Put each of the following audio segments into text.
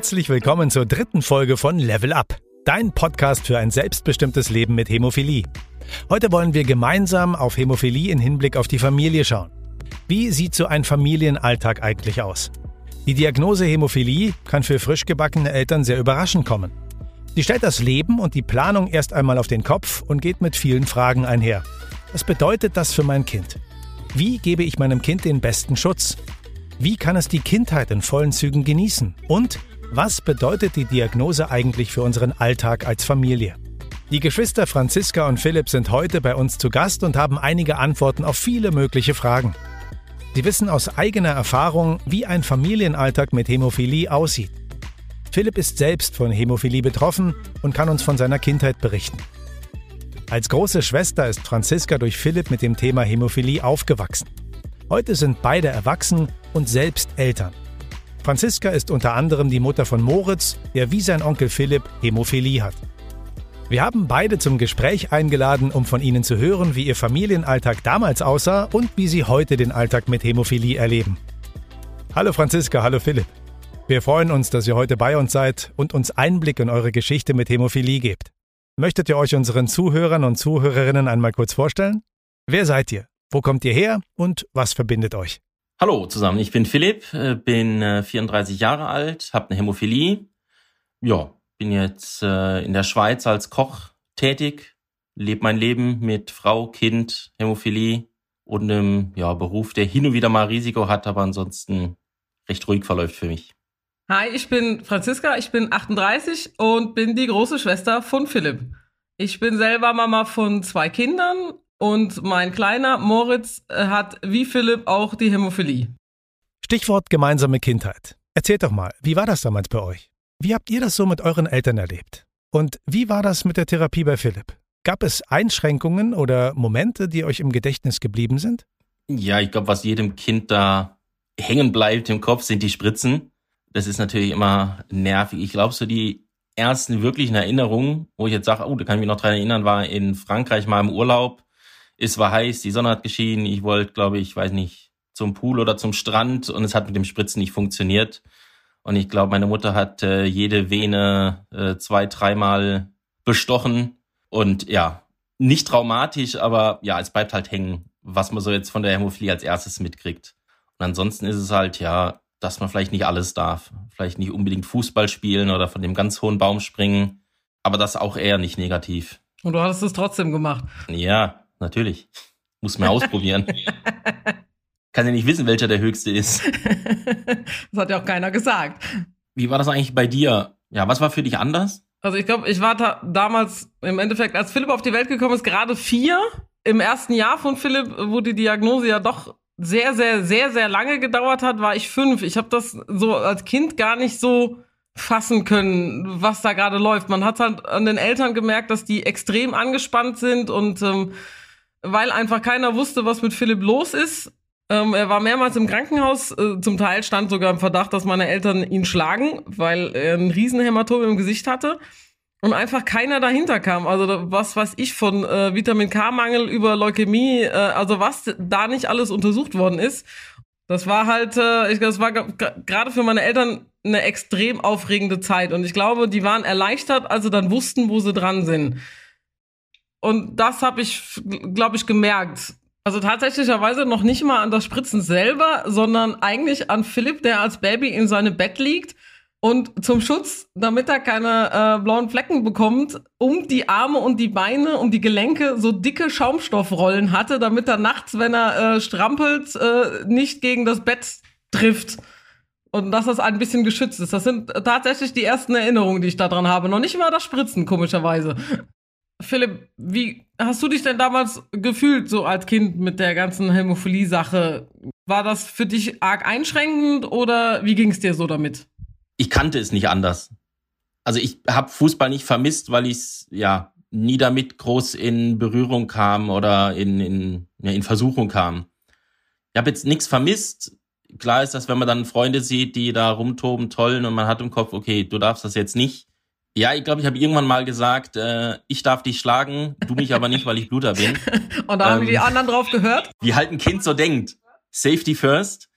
Herzlich willkommen zur dritten Folge von Level Up, dein Podcast für ein selbstbestimmtes Leben mit Hämophilie. Heute wollen wir gemeinsam auf Hämophilie in Hinblick auf die Familie schauen. Wie sieht so ein Familienalltag eigentlich aus? Die Diagnose Hämophilie kann für frisch gebackene Eltern sehr überraschend kommen. Sie stellt das Leben und die Planung erst einmal auf den Kopf und geht mit vielen Fragen einher. Was bedeutet das für mein Kind? Wie gebe ich meinem Kind den besten Schutz? Wie kann es die Kindheit in vollen Zügen genießen? Und was bedeutet die Diagnose eigentlich für unseren Alltag als Familie? Die Geschwister Franziska und Philipp sind heute bei uns zu Gast und haben einige Antworten auf viele mögliche Fragen. Sie wissen aus eigener Erfahrung, wie ein Familienalltag mit Hämophilie aussieht. Philipp ist selbst von Hämophilie betroffen und kann uns von seiner Kindheit berichten. Als große Schwester ist Franziska durch Philipp mit dem Thema Hämophilie aufgewachsen. Heute sind beide erwachsen und selbst Eltern. Franziska ist unter anderem die Mutter von Moritz, der wie sein Onkel Philipp Hämophilie hat. Wir haben beide zum Gespräch eingeladen, um von ihnen zu hören, wie ihr Familienalltag damals aussah und wie sie heute den Alltag mit Hämophilie erleben. Hallo Franziska, hallo Philipp. Wir freuen uns, dass ihr heute bei uns seid und uns Einblick in eure Geschichte mit Hämophilie gebt. Möchtet ihr euch unseren Zuhörern und Zuhörerinnen einmal kurz vorstellen? Wer seid ihr? Wo kommt ihr her und was verbindet euch? Hallo zusammen, ich bin Philipp, äh, bin 34 äh, Jahre alt, habe eine Hämophilie. Ja, bin jetzt äh, in der Schweiz als Koch tätig, lebe mein Leben mit Frau, Kind, Hämophilie und einem ja, Beruf, der hin und wieder mal Risiko hat, aber ansonsten recht ruhig verläuft für mich. Hi, ich bin Franziska, ich bin 38 und bin die große Schwester von Philipp. Ich bin selber Mama von zwei Kindern und mein kleiner Moritz äh, hat wie Philipp auch die Hämophilie. Stichwort gemeinsame Kindheit. Erzählt doch mal, wie war das damals bei euch? Wie habt ihr das so mit euren Eltern erlebt? Und wie war das mit der Therapie bei Philipp? Gab es Einschränkungen oder Momente, die euch im Gedächtnis geblieben sind? Ja, ich glaube, was jedem Kind da hängen bleibt im Kopf, sind die Spritzen. Das ist natürlich immer nervig. Ich glaube, so die ersten wirklichen Erinnerungen, wo ich jetzt sage, oh, da kann ich mich noch dran erinnern, war in Frankreich mal im Urlaub es war heiß, die Sonne hat geschienen, ich wollte, glaube ich, weiß nicht, zum Pool oder zum Strand und es hat mit dem Spritzen nicht funktioniert. Und ich glaube, meine Mutter hat äh, jede Vene äh, zwei, dreimal bestochen. Und ja, nicht traumatisch, aber ja, es bleibt halt hängen, was man so jetzt von der Hämophilie als erstes mitkriegt. Und ansonsten ist es halt, ja, dass man vielleicht nicht alles darf. Vielleicht nicht unbedingt Fußball spielen oder von dem ganz hohen Baum springen. Aber das auch eher nicht negativ. Und du hast es trotzdem gemacht. Ja, natürlich. Muss man ausprobieren. Kann ja nicht wissen, welcher der höchste ist. das hat ja auch keiner gesagt. Wie war das eigentlich bei dir? Ja, was war für dich anders? Also ich glaube, ich war da damals im Endeffekt, als Philipp auf die Welt gekommen ist, gerade vier. Im ersten Jahr von Philipp, wo die Diagnose ja doch sehr, sehr, sehr, sehr lange gedauert hat, war ich fünf. Ich habe das so als Kind gar nicht so fassen können, was da gerade läuft. Man hat halt an den Eltern gemerkt, dass die extrem angespannt sind und ähm, weil einfach keiner wusste, was mit Philipp los ist. Ähm, er war mehrmals im Krankenhaus. Äh, zum Teil stand sogar im Verdacht, dass meine Eltern ihn schlagen, weil er ein Riesenhämatom im Gesicht hatte. Und einfach keiner dahinter kam. Also was weiß ich von äh, Vitamin K-Mangel über Leukämie, äh, also was da nicht alles untersucht worden ist. Das war halt, äh, ich, das war gerade für meine Eltern eine extrem aufregende Zeit. Und ich glaube, die waren erleichtert, als sie dann wussten, wo sie dran sind. Und das habe ich, glaube ich, gemerkt. Also tatsächlicherweise noch nicht mal an das Spritzen selber, sondern eigentlich an Philipp, der als Baby in seinem Bett liegt und zum Schutz, damit er keine äh, blauen Flecken bekommt, um die Arme und die Beine, um die Gelenke so dicke Schaumstoffrollen hatte, damit er nachts, wenn er äh, strampelt, äh, nicht gegen das Bett trifft. Und dass das ein bisschen geschützt ist. Das sind tatsächlich die ersten Erinnerungen, die ich daran habe. Noch nicht mal das Spritzen, komischerweise. Philipp, wie hast du dich denn damals gefühlt, so als Kind mit der ganzen Hämophilie-Sache? War das für dich arg einschränkend oder wie ging es dir so damit? Ich kannte es nicht anders. Also ich habe Fußball nicht vermisst, weil ich ja nie damit groß in Berührung kam oder in, in, ja, in Versuchung kam. Ich habe jetzt nichts vermisst. Klar ist das, wenn man dann Freunde sieht, die da rumtoben, tollen und man hat im Kopf, okay, du darfst das jetzt nicht ja, ich glaube, ich habe irgendwann mal gesagt, äh, ich darf dich schlagen, du mich aber nicht, weil ich Bluter bin. Und da haben die ähm, anderen drauf gehört? Wie halt ein Kind so denkt. Safety first.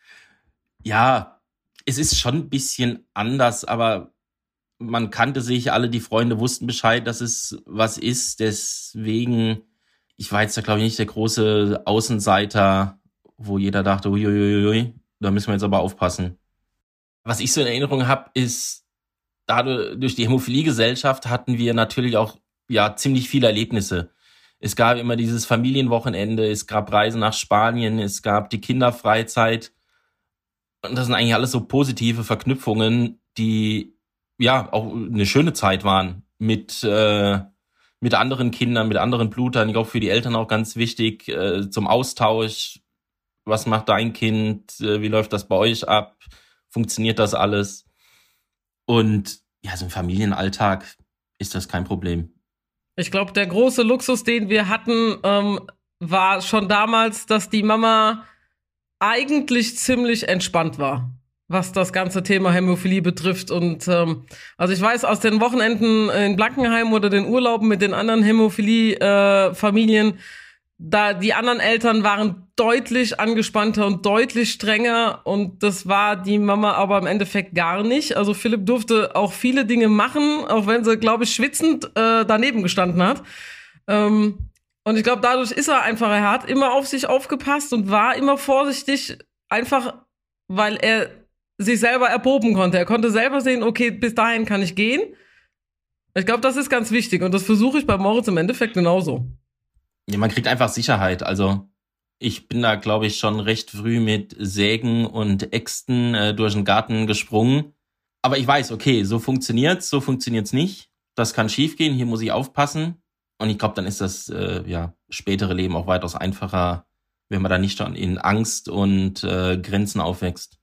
Ja, es ist schon ein bisschen anders, aber man kannte sich, alle die Freunde wussten Bescheid, dass es was ist. Deswegen, ich war jetzt da, glaube ich, nicht der große Außenseiter, wo jeder dachte, uiuiui, da müssen wir jetzt aber aufpassen. Was ich so in Erinnerung habe, ist, dadurch, durch die Hämophilie-Gesellschaft hatten wir natürlich auch ja ziemlich viele Erlebnisse. Es gab immer dieses Familienwochenende, es gab Reisen nach Spanien, es gab die Kinderfreizeit. Und das sind eigentlich alles so positive Verknüpfungen, die ja auch eine schöne Zeit waren mit äh, mit anderen Kindern, mit anderen Blutern. Ich glaube für die Eltern auch ganz wichtig äh, zum Austausch. Was macht dein Kind? Äh, wie läuft das bei euch ab? Funktioniert das alles? Und ja, so im Familienalltag ist das kein Problem. Ich glaube, der große Luxus, den wir hatten, ähm, war schon damals, dass die Mama eigentlich ziemlich entspannt war, was das ganze Thema Hämophilie betrifft. Und ähm, also ich weiß aus den Wochenenden in Blankenheim oder den Urlauben mit den anderen Hämophilie-Familien, äh, da die anderen Eltern waren deutlich angespannter und deutlich strenger und das war die Mama aber im Endeffekt gar nicht. Also Philipp durfte auch viele Dinge machen, auch wenn sie, glaube ich, schwitzend äh, daneben gestanden hat. Ähm, und ich glaube, dadurch ist er einfach, er hat immer auf sich aufgepasst und war immer vorsichtig, einfach weil er sich selber erproben konnte. Er konnte selber sehen, okay, bis dahin kann ich gehen. Ich glaube, das ist ganz wichtig und das versuche ich bei Moritz im Endeffekt genauso. Ja, man kriegt einfach Sicherheit. Also ich bin da, glaube ich, schon recht früh mit Sägen und Äxten äh, durch den Garten gesprungen. Aber ich weiß, okay, so funktioniert's, so funktioniert's nicht. Das kann schiefgehen, hier muss ich aufpassen. Und ich glaube, dann ist das äh, ja spätere Leben auch weitaus einfacher, wenn man da nicht schon in Angst und äh, Grenzen aufwächst.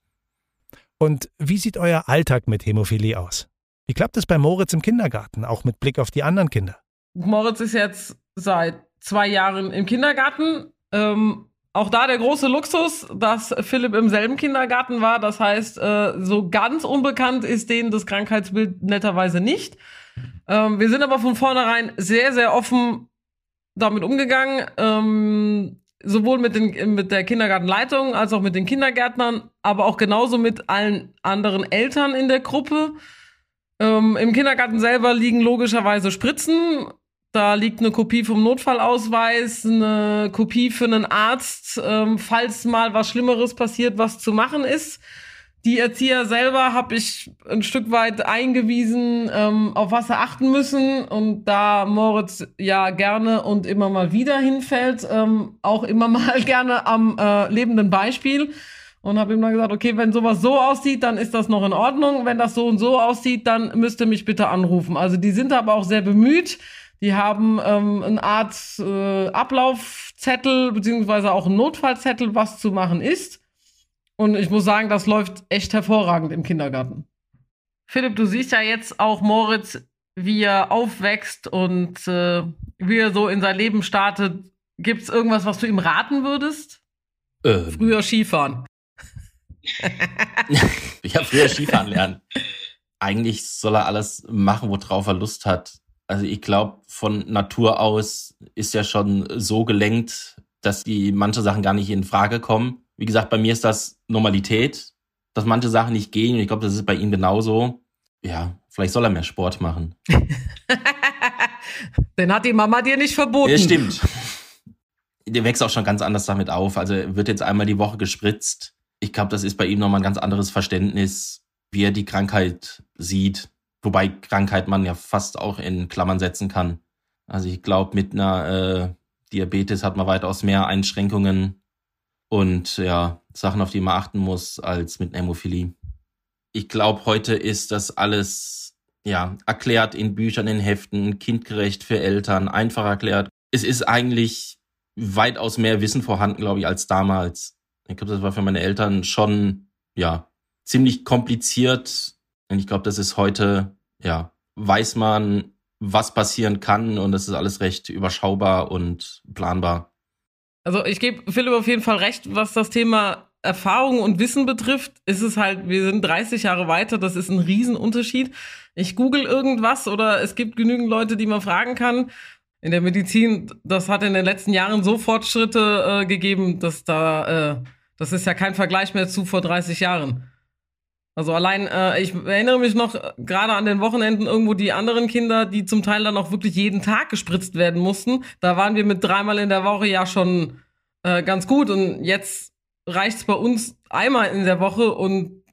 Und wie sieht euer Alltag mit Hämophilie aus? Wie klappt es bei Moritz im Kindergarten, auch mit Blick auf die anderen Kinder? Moritz ist jetzt seit zwei Jahren im Kindergarten. Ähm, auch da der große Luxus, dass Philipp im selben Kindergarten war. Das heißt, äh, so ganz unbekannt ist denen das Krankheitsbild netterweise nicht. Ähm, wir sind aber von vornherein sehr, sehr offen damit umgegangen. Ähm, sowohl mit, den, mit der Kindergartenleitung als auch mit den Kindergärtnern, aber auch genauso mit allen anderen Eltern in der Gruppe. Ähm, Im Kindergarten selber liegen logischerweise Spritzen da liegt eine Kopie vom Notfallausweis, eine Kopie für einen Arzt, ähm, falls mal was Schlimmeres passiert, was zu machen ist. Die Erzieher selber habe ich ein Stück weit eingewiesen, ähm, auf was sie achten müssen. Und da Moritz ja gerne und immer mal wieder hinfällt, ähm, auch immer mal gerne am äh, lebenden Beispiel. Und habe ihm dann gesagt, okay, wenn sowas so aussieht, dann ist das noch in Ordnung. Wenn das so und so aussieht, dann müsst ihr mich bitte anrufen. Also die sind aber auch sehr bemüht die haben ähm, eine Art äh, Ablaufzettel beziehungsweise auch einen Notfallzettel, was zu machen ist. Und ich muss sagen, das läuft echt hervorragend im Kindergarten. Philipp, du siehst ja jetzt auch Moritz, wie er aufwächst und äh, wie er so in sein Leben startet. Gibt es irgendwas, was du ihm raten würdest? Ähm. Früher Skifahren. ja, früher Skifahren lernen. Eigentlich soll er alles machen, worauf er Lust hat. Also ich glaube, von Natur aus ist er schon so gelenkt, dass die manche Sachen gar nicht in Frage kommen. Wie gesagt, bei mir ist das Normalität, dass manche Sachen nicht gehen. Und ich glaube, das ist bei ihm genauso. Ja, vielleicht soll er mehr Sport machen. Den hat die Mama dir nicht verboten. Ja, stimmt. Der wächst auch schon ganz anders damit auf. Also wird jetzt einmal die Woche gespritzt. Ich glaube, das ist bei ihm nochmal ein ganz anderes Verständnis, wie er die Krankheit sieht. Wobei Krankheit man ja fast auch in Klammern setzen kann. Also ich glaube, mit einer äh, Diabetes hat man weitaus mehr Einschränkungen und ja, Sachen, auf die man achten muss, als mit Hämophilie. Ich glaube, heute ist das alles ja erklärt in Büchern, in Heften, kindgerecht für Eltern, einfach erklärt. Es ist eigentlich weitaus mehr Wissen vorhanden, glaube ich, als damals. Ich glaube, das war für meine Eltern schon ja ziemlich kompliziert und ich glaube, das ist heute, ja, weiß man, was passieren kann und es ist alles recht überschaubar und planbar. Also ich gebe Philipp auf jeden Fall recht, was das Thema Erfahrung und Wissen betrifft, ist es halt, wir sind 30 Jahre weiter, das ist ein Riesenunterschied. Ich google irgendwas oder es gibt genügend Leute, die man fragen kann. In der Medizin, das hat in den letzten Jahren so Fortschritte äh, gegeben, dass da, äh, das ist ja kein Vergleich mehr zu vor 30 Jahren. Also allein, äh, ich erinnere mich noch äh, gerade an den Wochenenden irgendwo die anderen Kinder, die zum Teil dann auch wirklich jeden Tag gespritzt werden mussten. Da waren wir mit dreimal in der Woche ja schon äh, ganz gut und jetzt reicht's bei uns einmal in der Woche und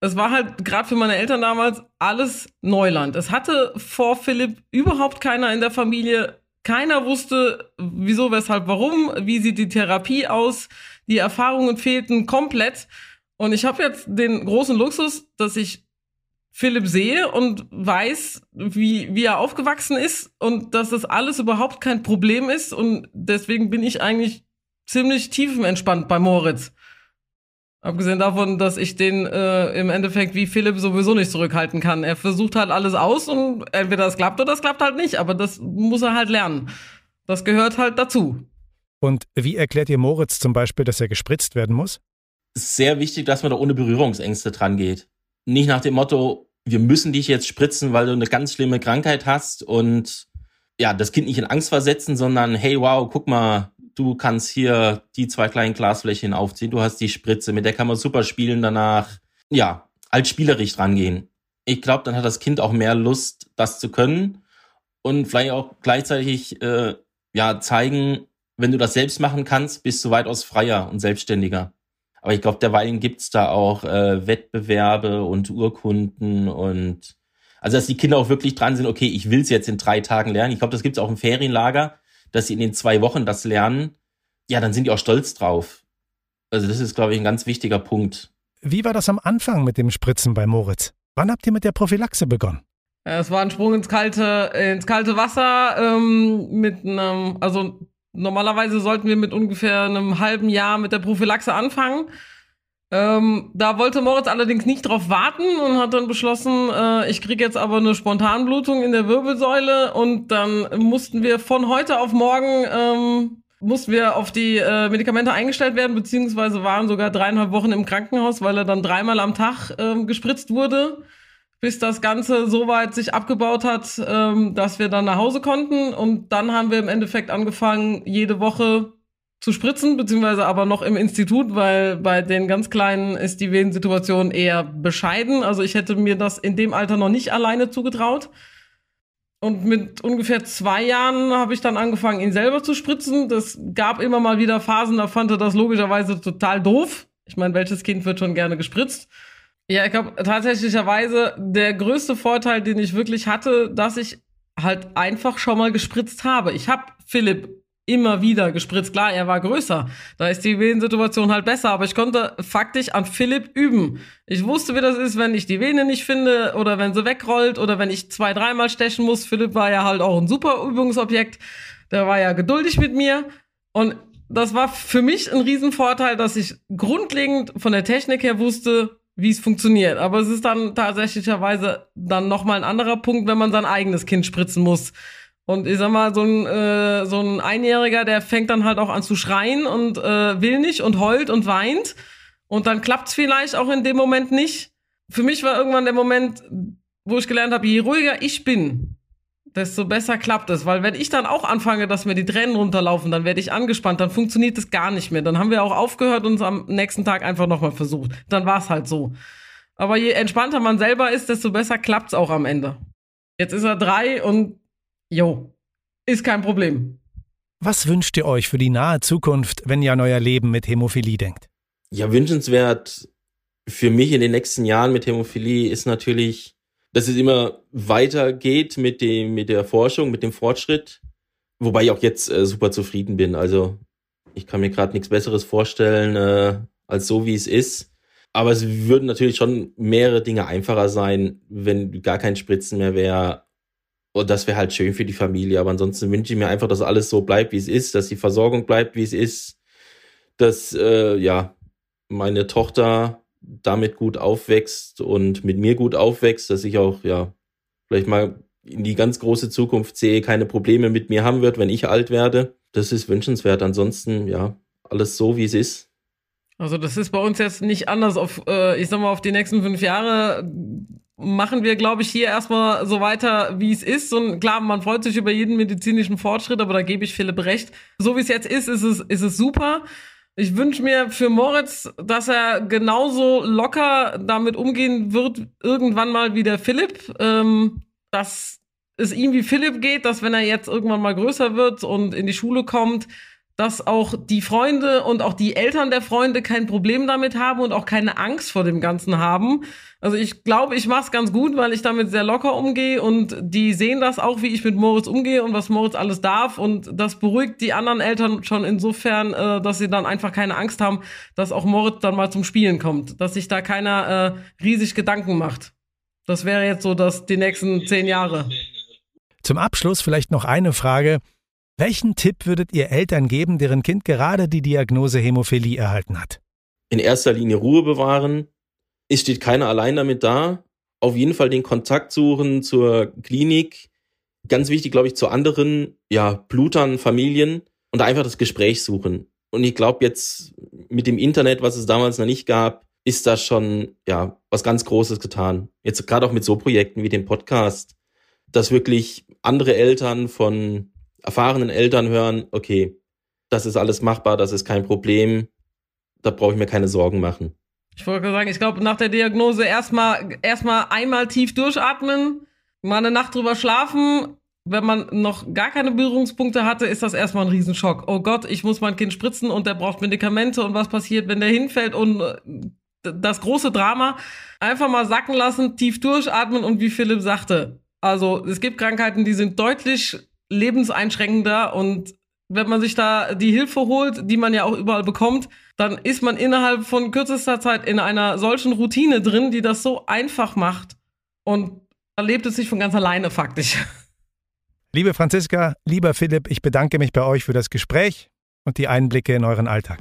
es war halt gerade für meine Eltern damals alles Neuland. Es hatte vor Philipp überhaupt keiner in der Familie. Keiner wusste, wieso, weshalb, warum, wie sieht die Therapie aus. Die Erfahrungen fehlten komplett. Und ich habe jetzt den großen Luxus, dass ich Philipp sehe und weiß, wie, wie er aufgewachsen ist und dass das alles überhaupt kein Problem ist. Und deswegen bin ich eigentlich ziemlich tiefenentspannt bei Moritz. Abgesehen davon, dass ich den äh, im Endeffekt wie Philipp sowieso nicht zurückhalten kann. Er versucht halt alles aus und entweder es klappt oder es klappt halt nicht. Aber das muss er halt lernen. Das gehört halt dazu. Und wie erklärt ihr Moritz zum Beispiel, dass er gespritzt werden muss? Sehr wichtig, dass man da ohne Berührungsängste dran geht. Nicht nach dem Motto, wir müssen dich jetzt spritzen, weil du eine ganz schlimme Krankheit hast und ja, das Kind nicht in Angst versetzen, sondern hey, wow, guck mal, du kannst hier die zwei kleinen Glasflächen aufziehen, du hast die Spritze, mit der kann man super spielen danach. Ja, als spielerisch rangehen. Ich glaube, dann hat das Kind auch mehr Lust, das zu können und vielleicht auch gleichzeitig äh, ja zeigen, wenn du das selbst machen kannst, bist du weitaus freier und selbstständiger. Aber ich glaube, derweilen gibt's da auch äh, Wettbewerbe und Urkunden und also dass die Kinder auch wirklich dran sind, okay, ich will's jetzt in drei Tagen lernen. Ich glaube, das gibt's auch im Ferienlager dass sie in den zwei Wochen das lernen, ja, dann sind die auch stolz drauf. Also das ist, glaube ich, ein ganz wichtiger Punkt. Wie war das am Anfang mit dem Spritzen bei Moritz? Wann habt ihr mit der Prophylaxe begonnen? Es war ein Sprung ins kalte, ins kalte Wasser ähm, mit einem, also normalerweise sollten wir mit ungefähr einem halben Jahr mit der Prophylaxe anfangen. Ähm, da wollte Moritz allerdings nicht drauf warten und hat dann beschlossen, äh, ich kriege jetzt aber eine Spontanblutung in der Wirbelsäule und dann mussten wir von heute auf morgen ähm, mussten wir auf die äh, Medikamente eingestellt werden, beziehungsweise waren sogar dreieinhalb Wochen im Krankenhaus, weil er dann dreimal am Tag ähm, gespritzt wurde, bis das Ganze so weit sich abgebaut hat, ähm, dass wir dann nach Hause konnten. Und dann haben wir im Endeffekt angefangen, jede Woche zu spritzen, beziehungsweise aber noch im Institut, weil bei den ganz Kleinen ist die Venensituation eher bescheiden. Also ich hätte mir das in dem Alter noch nicht alleine zugetraut. Und mit ungefähr zwei Jahren habe ich dann angefangen, ihn selber zu spritzen. Das gab immer mal wieder Phasen, da fand er das logischerweise total doof. Ich meine, welches Kind wird schon gerne gespritzt? Ja, ich glaube tatsächlicherweise der größte Vorteil, den ich wirklich hatte, dass ich halt einfach schon mal gespritzt habe. Ich habe Philipp immer wieder gespritzt. Klar, er war größer. Da ist die Venensituation halt besser, aber ich konnte faktisch an Philipp üben. Ich wusste, wie das ist, wenn ich die Vene nicht finde oder wenn sie wegrollt oder wenn ich zwei, dreimal stechen muss. Philipp war ja halt auch ein super Übungsobjekt. Der war ja geduldig mit mir und das war für mich ein Riesenvorteil, dass ich grundlegend von der Technik her wusste, wie es funktioniert. Aber es ist dann tatsächlicherweise dann nochmal ein anderer Punkt, wenn man sein eigenes Kind spritzen muss und ich sag mal, so ein, äh, so ein Einjähriger, der fängt dann halt auch an zu schreien und äh, will nicht und heult und weint. Und dann klappt's vielleicht auch in dem Moment nicht. Für mich war irgendwann der Moment, wo ich gelernt habe, je ruhiger ich bin, desto besser klappt es. Weil wenn ich dann auch anfange, dass mir die Tränen runterlaufen, dann werde ich angespannt, dann funktioniert es gar nicht mehr. Dann haben wir auch aufgehört und es am nächsten Tag einfach nochmal versucht. Dann war es halt so. Aber je entspannter man selber ist, desto besser klappt's auch am Ende. Jetzt ist er drei und Jo, ist kein Problem. Was wünscht ihr euch für die nahe Zukunft, wenn ihr an euer Leben mit Hämophilie denkt? Ja, wünschenswert für mich in den nächsten Jahren mit Hämophilie ist natürlich, dass es immer weitergeht mit dem, mit der Forschung, mit dem Fortschritt. Wobei ich auch jetzt äh, super zufrieden bin. Also ich kann mir gerade nichts Besseres vorstellen äh, als so, wie es ist. Aber es würden natürlich schon mehrere Dinge einfacher sein, wenn gar kein Spritzen mehr wäre, und das wäre halt schön für die Familie. Aber ansonsten wünsche ich mir einfach, dass alles so bleibt, wie es ist, dass die Versorgung bleibt, wie es ist, dass äh, ja meine Tochter damit gut aufwächst und mit mir gut aufwächst, dass ich auch ja vielleicht mal in die ganz große Zukunft sehe, keine Probleme mit mir haben wird, wenn ich alt werde. Das ist wünschenswert. Ansonsten ja alles so, wie es ist. Also das ist bei uns jetzt nicht anders auf, äh, ich sag mal, auf die nächsten fünf Jahre machen wir, glaube ich, hier erstmal so weiter, wie es ist. Und klar, man freut sich über jeden medizinischen Fortschritt, aber da gebe ich Philipp recht. So wie es jetzt ist, ist es, ist es super. Ich wünsche mir für Moritz, dass er genauso locker damit umgehen wird, irgendwann mal wie der Philipp. Ähm, dass es ihm wie Philipp geht, dass wenn er jetzt irgendwann mal größer wird und in die Schule kommt, dass auch die Freunde und auch die Eltern der Freunde kein Problem damit haben und auch keine Angst vor dem Ganzen haben. Also ich glaube, ich mache es ganz gut, weil ich damit sehr locker umgehe und die sehen das auch, wie ich mit Moritz umgehe und was Moritz alles darf und das beruhigt die anderen Eltern schon insofern, äh, dass sie dann einfach keine Angst haben, dass auch Moritz dann mal zum Spielen kommt, dass sich da keiner äh, riesig Gedanken macht. Das wäre jetzt so, dass die nächsten zehn Jahre. Zum Abschluss vielleicht noch eine Frage. Welchen Tipp würdet ihr Eltern geben, deren Kind gerade die Diagnose Hämophilie erhalten hat? In erster Linie Ruhe bewahren. Es steht keiner allein damit da. Auf jeden Fall den Kontakt suchen zur Klinik. Ganz wichtig, glaube ich, zu anderen, ja, Blutern, Familien und einfach das Gespräch suchen. Und ich glaube jetzt mit dem Internet, was es damals noch nicht gab, ist das schon, ja, was ganz Großes getan. Jetzt gerade auch mit so Projekten wie dem Podcast, dass wirklich andere Eltern von erfahrenen Eltern hören, okay, das ist alles machbar, das ist kein Problem, da brauche ich mir keine Sorgen machen. Ich wollte sagen, ich glaube, nach der Diagnose erstmal erstmal einmal tief durchatmen, mal eine Nacht drüber schlafen. Wenn man noch gar keine Berührungspunkte hatte, ist das erstmal ein Riesenschock. Oh Gott, ich muss mein Kind spritzen und der braucht Medikamente und was passiert, wenn der hinfällt und äh, das große Drama einfach mal sacken lassen, tief durchatmen und wie Philipp sagte, also es gibt Krankheiten, die sind deutlich lebenseinschränkender und wenn man sich da die Hilfe holt, die man ja auch überall bekommt, dann ist man innerhalb von kürzester Zeit in einer solchen Routine drin, die das so einfach macht. Und erlebt es sich von ganz alleine faktisch. Liebe Franziska, lieber Philipp, ich bedanke mich bei euch für das Gespräch und die Einblicke in euren Alltag.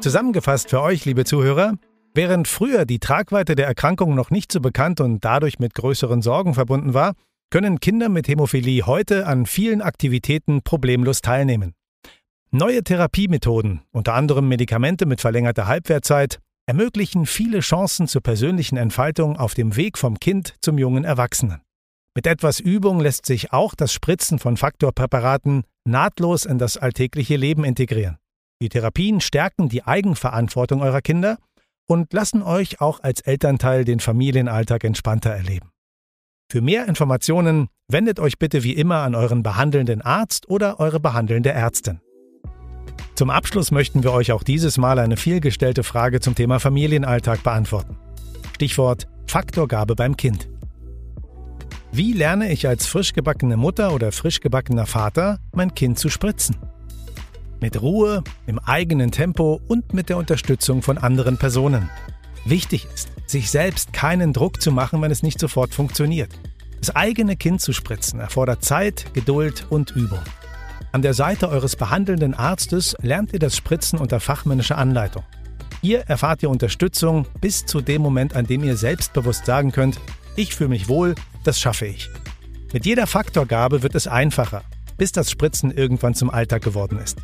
Zusammengefasst für euch, liebe Zuhörer, während früher die Tragweite der Erkrankung noch nicht so bekannt und dadurch mit größeren Sorgen verbunden war, können Kinder mit Hämophilie heute an vielen Aktivitäten problemlos teilnehmen. Neue Therapiemethoden, unter anderem Medikamente mit verlängerter Halbwertzeit, ermöglichen viele Chancen zur persönlichen Entfaltung auf dem Weg vom Kind zum jungen Erwachsenen. Mit etwas Übung lässt sich auch das Spritzen von Faktorpräparaten nahtlos in das alltägliche Leben integrieren. Die Therapien stärken die Eigenverantwortung eurer Kinder und lassen euch auch als Elternteil den Familienalltag entspannter erleben. Für mehr Informationen wendet euch bitte wie immer an euren behandelnden Arzt oder eure behandelnde Ärztin. Zum Abschluss möchten wir euch auch dieses Mal eine vielgestellte Frage zum Thema Familienalltag beantworten. Stichwort Faktorgabe beim Kind. Wie lerne ich als frisch gebackene Mutter oder frisch gebackener Vater, mein Kind zu spritzen? Mit Ruhe, im eigenen Tempo und mit der Unterstützung von anderen Personen. Wichtig ist, sich selbst keinen Druck zu machen, wenn es nicht sofort funktioniert. Das eigene Kind zu spritzen erfordert Zeit, Geduld und Übung. An der Seite eures behandelnden Arztes lernt ihr das Spritzen unter fachmännischer Anleitung. Hier erfahrt ihr Unterstützung bis zu dem Moment, an dem ihr selbstbewusst sagen könnt, ich fühle mich wohl, das schaffe ich. Mit jeder Faktorgabe wird es einfacher, bis das Spritzen irgendwann zum Alltag geworden ist.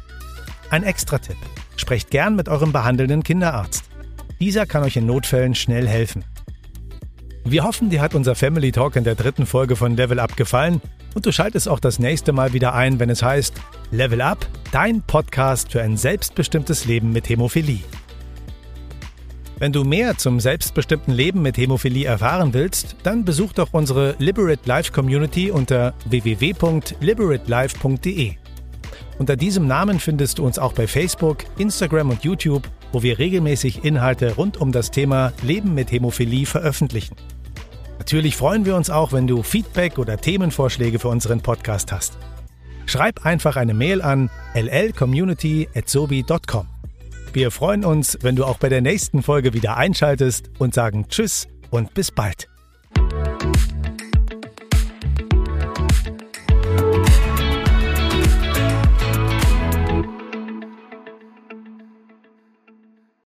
Ein Extra-Tipp. Sprecht gern mit eurem behandelnden Kinderarzt. Dieser kann euch in Notfällen schnell helfen. Wir hoffen, dir hat unser Family Talk in der dritten Folge von Level Up gefallen und du schaltest auch das nächste Mal wieder ein, wenn es heißt Level Up, dein Podcast für ein selbstbestimmtes Leben mit Hämophilie. Wenn du mehr zum selbstbestimmten Leben mit Hämophilie erfahren willst, dann besuch doch unsere Liberate Life Community unter www.liberatelife.de. Unter diesem Namen findest du uns auch bei Facebook, Instagram und YouTube, wo wir regelmäßig Inhalte rund um das Thema Leben mit Hämophilie veröffentlichen. Natürlich freuen wir uns auch, wenn du Feedback oder Themenvorschläge für unseren Podcast hast. Schreib einfach eine Mail an llcommunity@sobi.com. Wir freuen uns, wenn du auch bei der nächsten Folge wieder einschaltest und sagen Tschüss und bis bald.